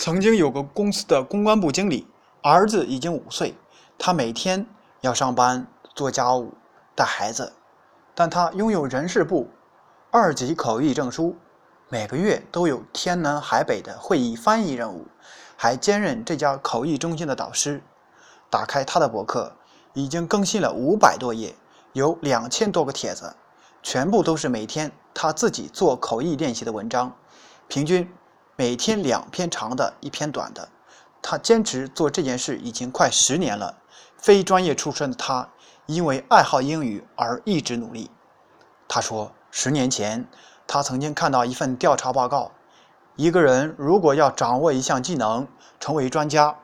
曾经有个公司的公关部经理，儿子已经五岁，他每天要上班做家务、带孩子，但他拥有人事部二级口译证书，每个月都有天南海北的会议翻译任务，还兼任这家口译中心的导师。打开他的博客，已经更新了五百多页，有两千多个帖子，全部都是每天他自己做口译练习的文章，平均。每天两篇长的，一篇短的。他坚持做这件事已经快十年了。非专业出身的他，因为爱好英语而一直努力。他说，十年前他曾经看到一份调查报告：一个人如果要掌握一项技能，成为专家，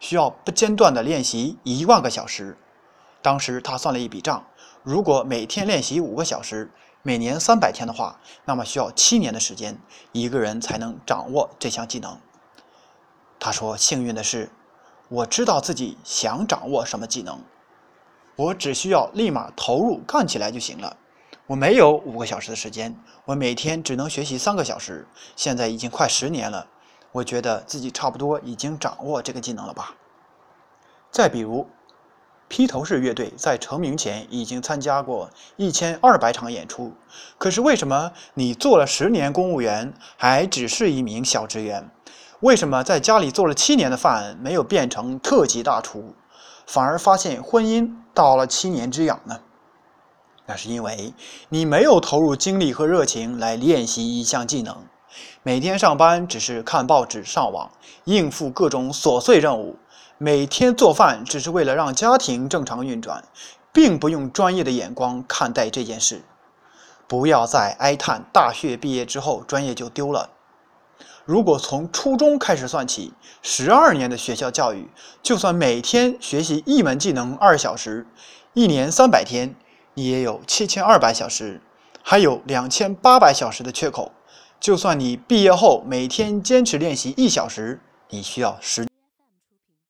需要不间断的练习一万个小时。当时他算了一笔账：如果每天练习五个小时，每年三百天的话，那么需要七年的时间，一个人才能掌握这项技能。他说：“幸运的是，我知道自己想掌握什么技能，我只需要立马投入干起来就行了。我没有五个小时的时间，我每天只能学习三个小时。现在已经快十年了，我觉得自己差不多已经掌握这个技能了吧。”再比如。披头士乐队在成名前已经参加过一千二百场演出，可是为什么你做了十年公务员还只是一名小职员？为什么在家里做了七年的饭没有变成特级大厨，反而发现婚姻到了七年之痒呢？那是因为你没有投入精力和热情来练习一项技能，每天上班只是看报纸、上网，应付各种琐碎任务。每天做饭只是为了让家庭正常运转，并不用专业的眼光看待这件事。不要再哀叹大学毕业之后专业就丢了。如果从初中开始算起，十二年的学校教育，就算每天学习一门技能二小时，一年三百天，你也有七千二百小时，还有两千八百小时的缺口。就算你毕业后每天坚持练习一小时，你需要十。